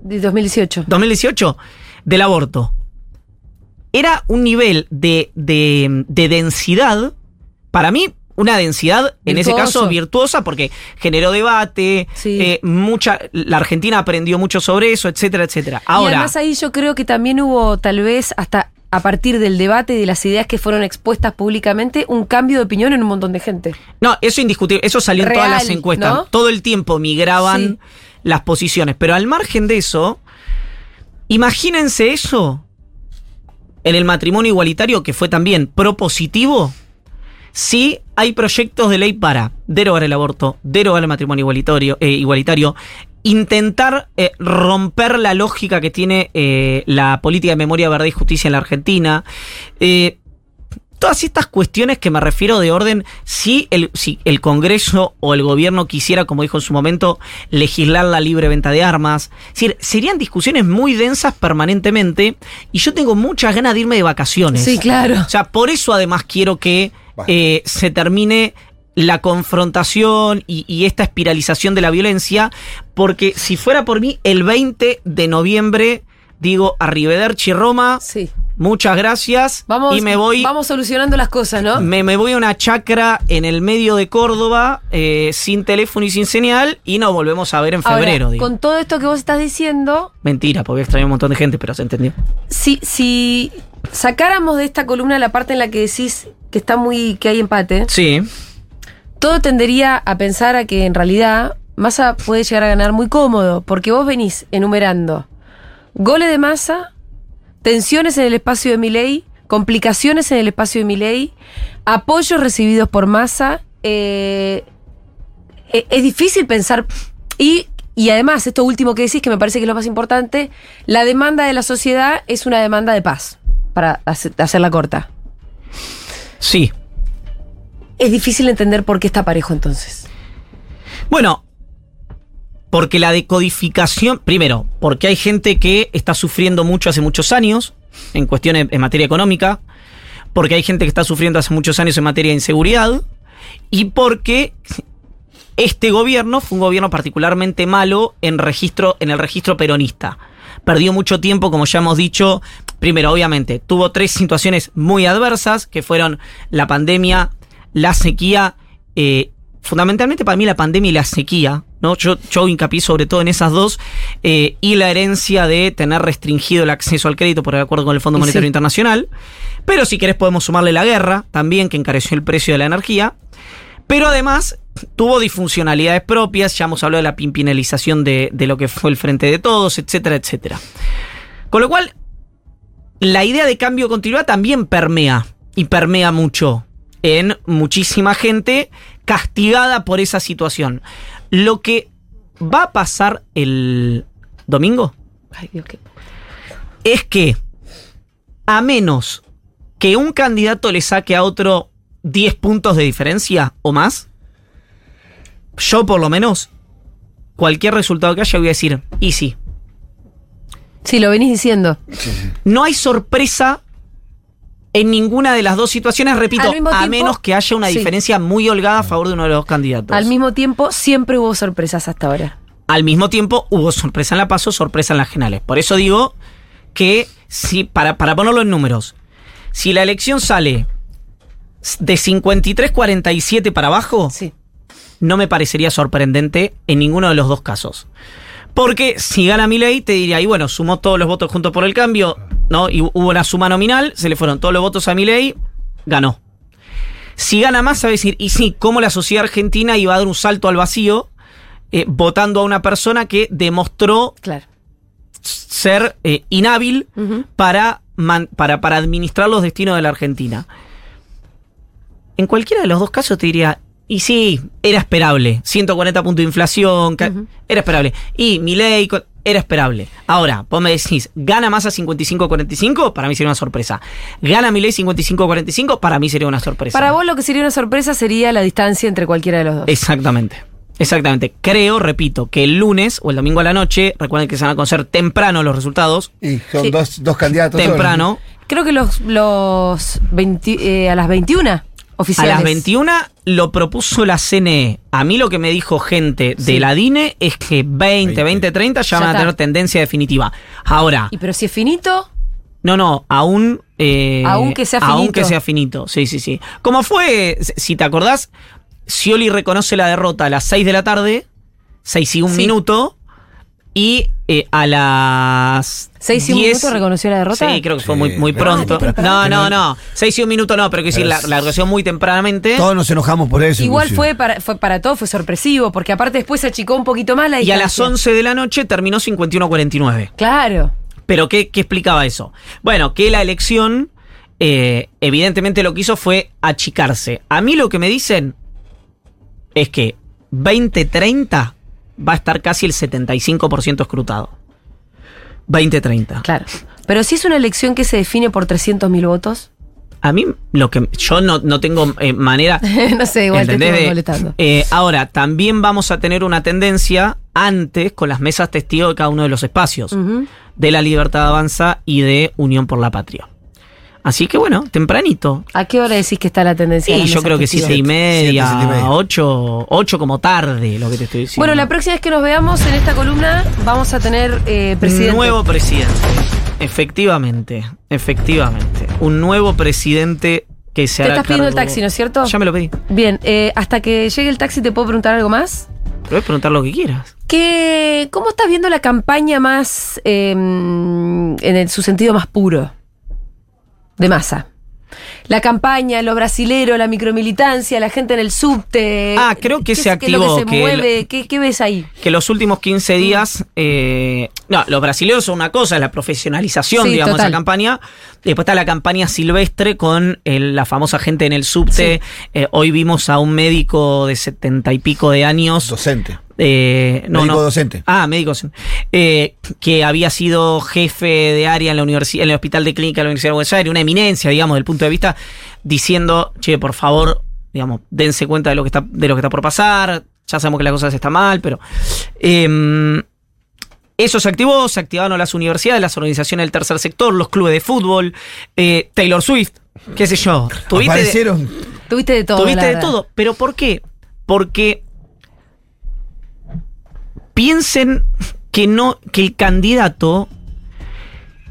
De 2018. 2018, del aborto. Era un nivel de, de, de densidad, para mí, una densidad, en ese caso, virtuosa, porque generó debate, Sí. eh, mucha, la Argentina aprendió mucho sobre eso, etcétera, etcétera. y además ahí yo creo que también hubo, tal vez, hasta a partir del debate y de las ideas que fueron expuestas públicamente, un cambio de opinión en un montón de gente. No, eso indiscutible, eso salió en todas las encuestas. ¿no? Todo el tiempo migraban Sí. las posiciones. Pero al margen de eso, imagínense eso en el matrimonio igualitario, que fue también propositivo. Si hay proyectos de ley para derogar el aborto, derogar el matrimonio igualitario, eh, igualitario intentar eh, romper la lógica que tiene eh, la política de memoria, verdad y justicia en la Argentina, eh, todas estas cuestiones que me refiero de orden, si el, si el Congreso o el gobierno quisiera, como dijo en su momento, legislar la libre venta de armas, es decir, serían discusiones muy densas permanentemente y yo tengo muchas ganas de irme de vacaciones. Sí, claro. O sea, por eso además quiero que eh, se termine la confrontación y, y esta espiralización de la violencia, porque si fuera por mí, el 20 de noviembre, digo, arrivederci Roma, Sí. muchas gracias, Vamos, y me voy... vamos solucionando las cosas, ¿no? Me, me voy a una chacra en el medio de Córdoba, eh, sin teléfono y sin señal, y nos volvemos a ver en Ahora, febrero. digo. con todo esto que vos estás diciendo, Mentira, porque extrañar un montón de gente, pero se entendió. si, si sacáramos de esta columna la parte en la que decís que está muy, que hay empate, Sí, todo tendería a pensar a que en realidad Massa puede llegar a ganar muy cómodo, porque vos venís enumerando goles de Massa, tensiones en el espacio de Milei, complicaciones en el espacio de Milei, apoyos recibidos por Massa. eh, e- es difícil pensar. Y, y además, esto último que decís, que me parece que es lo más importante, la demanda de la sociedad es una demanda de paz, para hacer- hacerla corta. sí. Es difícil entender por qué está parejo entonces. Bueno, porque la decodificación, primero, porque hay gente que está sufriendo mucho hace muchos años en cuestiones en materia económica, porque hay gente que está sufriendo hace muchos años en materia de inseguridad, y porque este gobierno fue un gobierno particularmente malo en registro, en el registro peronista. Perdió mucho tiempo, como ya hemos dicho. Primero, obviamente, tuvo tres situaciones muy adversas, que fueron la pandemia, la sequía, eh, fundamentalmente para mí la pandemia y la sequía, ¿no? Yo, yo hincapié sobre todo en esas dos, eh, y la herencia de tener restringido el acceso al crédito por el acuerdo con el Fondo Monetario sí. Internacional. Pero si querés podemos sumarle la guerra, también, que encareció el precio de la energía. Pero además tuvo disfuncionalidades propias, ya hemos hablado de la pimpinelización de, de lo que fue el Frente de Todos, etcétera, etcétera. Con lo cual, la idea de cambio continuidad también permea, y permea mucho, en muchísima gente castigada por esa situación. Lo que va a pasar el domingo Ay, Dios, qué. es que, a menos que un candidato le saque a otro 10 puntos de diferencia o más, yo por lo menos, cualquier resultado que haya voy a decir, y sí. Sí, lo venís diciendo. No hay sorpresa en ninguna de las dos situaciones, repito, a menos que haya una sí. diferencia muy holgada a favor de uno de los dos candidatos. Al mismo tiempo, siempre hubo sorpresas hasta ahora. Al mismo tiempo, hubo sorpresa en la paso, sorpresa en las generales. Por eso digo que, si, para, para ponerlo en números, si la elección sale de 53-47 para abajo, Sí. no me parecería sorprendente en ninguno de los dos casos. Porque si gana Milei, te diría, y bueno, sumó todos los votos juntos por el cambio, ¿no? Y hubo una suma nominal, se le fueron todos los votos a Milei, ganó. Si gana más, va a decir, y sí, cómo la sociedad argentina iba a dar un salto al vacío eh, votando a una persona que demostró Claro. ser eh, inhábil para, man- para, para administrar los destinos de la Argentina. En cualquiera de los dos casos te diría, y sí, era esperable. 140 puntos de inflación, era esperable. Y mi ley era esperable. Ahora, vos me decís, ¿gana más a 55-45? Para mí sería una sorpresa. ¿Gana mi ley 55-45? Para mí sería una sorpresa. Para vos lo que sería una sorpresa sería la distancia entre cualquiera de los dos. Exactamente. Exactamente. Creo, repito, que el lunes o el domingo a la noche, recuerden que se van a conocer temprano los resultados. Y son Sí. dos, dos candidatos. Temprano. Creo que los, los 20, eh, a las 21 A las 21 lo propuso la CNE. A mí lo que me dijo gente de la DINE es que 20, 20, 30 ya, Ya van a está. tener tendencia definitiva. Ahora, Y pero si es finito, no, no, aún... eh, Aún que sea Aún finito. que sea finito, sí, sí, sí. Como fue, si te acordás, Scioli reconoce la derrota a las 6 de la tarde, 6 y un Sí. minuto, y eh, a las... 6 y un 10 minuto reconoció la derrota. Sí, creo que fue Sí, muy, muy pronto. pero- no, no, no. 6 y un minuto no, pero que decir, la, es- la reconoció muy tempranamente. Todos nos enojamos por eso. Igual inclusive. fue para, fue para todo, fue sorpresivo, porque aparte después se achicó un poquito más la Y a las distancia. 11 de la noche terminó 51-49. Claro. ¿Pero qué, qué explicaba eso? Bueno, que la elección, eh, evidentemente lo que hizo fue achicarse. A mí lo que me dicen es que 2030 va a estar casi el 75% escrutado. 2030. Claro. Pero si es una elección que se define por 300.000 votos, A mí, lo que yo no, no tengo eh, manera. <laughs> no sé, igual te estoy molestando. eh, ahora, también vamos a tener una tendencia antes con las mesas testigo de cada uno de los espacios. De la Libertad Avanza y de Unión por la Patria. Así que bueno, tempranito. ¿A qué hora decís que está la tendencia? de Sí, yo creo que siete y media, Siete, siete y media. ocho, ocho como tarde, lo que te estoy diciendo. Bueno, la próxima vez que nos veamos en esta columna vamos a tener eh, presidente. Nuevo presidente. Efectivamente, efectivamente. Un nuevo presidente que se Te hará estás pidiendo el taxi, ¿no es cierto? Ya me lo pedí. Bien, eh, hasta que llegue el taxi, ¿te puedo preguntar algo más? Puedes preguntar lo que quieras. ¿Qué, ¿Cómo estás viendo la campaña más, eh, en el- su sentido más puro de masa? La campaña, lo brasilero, la micromilitancia, la gente en el subte. Ah, creo que ¿Qué se activó, que se? ¿Qué, qué ves ahí? Que los últimos 15 días. eh, no, los brasileños son una cosa, es la profesionalización, Sí, digamos, de total. esa campaña. Después está la campaña silvestre con el- la famosa gente en el subte. Eh, hoy vimos a un médico de setenta y pico de años. Docente. Eh, no, Médico no. docente. Ah, médico docente. Eh, que había sido jefe de área en la universidad, en el hospital de clínica de la Universidad de Buenos Aires, una eminencia, digamos, desde el punto de vista, diciendo, che, por favor, digamos, dense cuenta de lo que está, de lo que está por pasar. Ya sabemos que las cosas están mal, pero. em, eso se activó, se activaron las universidades, las organizaciones del tercer sector, los clubes de fútbol, eh, Taylor Swift, qué sé yo. ¿Tuviste de- Aparecieron. Tuviste de todo. Tuviste de todo. ¿Pero por qué? Porque piensen que no, que el candidato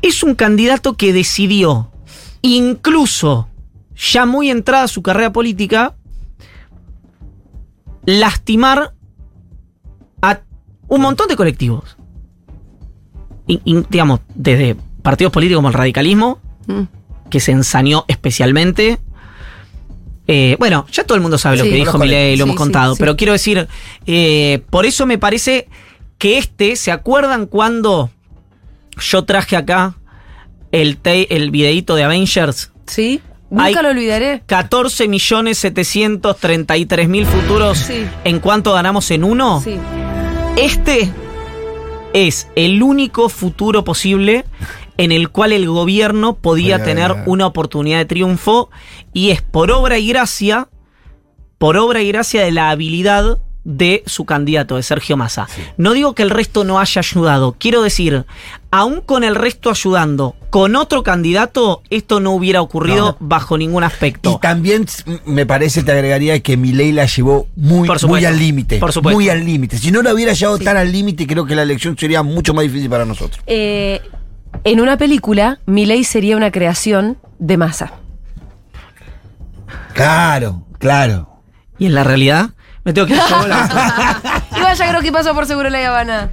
es un candidato que decidió, incluso ya muy entrada su carrera política, lastimar a un montón de colectivos. Digamos, desde partidos políticos como el radicalismo, Mm. que se ensañó especialmente. Eh, bueno, ya todo el mundo sabe lo que dijo Milei, Sí, lo hemos contado, sí. pero quiero decir, eh, por eso me parece que este, ¿se acuerdan cuando yo traje acá el, el videíto de Avengers? Sí, nunca Hay- lo olvidaré. 14 millones 733 mil futuros Sí. en cuánto ganamos en uno. Sí. Este es el único futuro posible en el cual el gobierno podía tener una oportunidad de triunfo y es por obra y gracia, por obra y gracia de la habilidad de su candidato, de Sergio Massa. No digo que el resto no haya ayudado, quiero decir, aún con el resto ayudando, con otro candidato, esto no hubiera ocurrido bajo ningún aspecto. Y también me parece, te agregaría que Milei la llevó muy, Por supuesto. muy al límite. Por supuesto. Muy al límite. Si no la hubiera llevado Sí. tan al límite, creo que la elección sería mucho más difícil para nosotros. Eh, en una película, Milei sería una creación de masa. Claro, claro. Y en la realidad, me tengo que ir a Y vaya creo que pasó por seguro la Habana.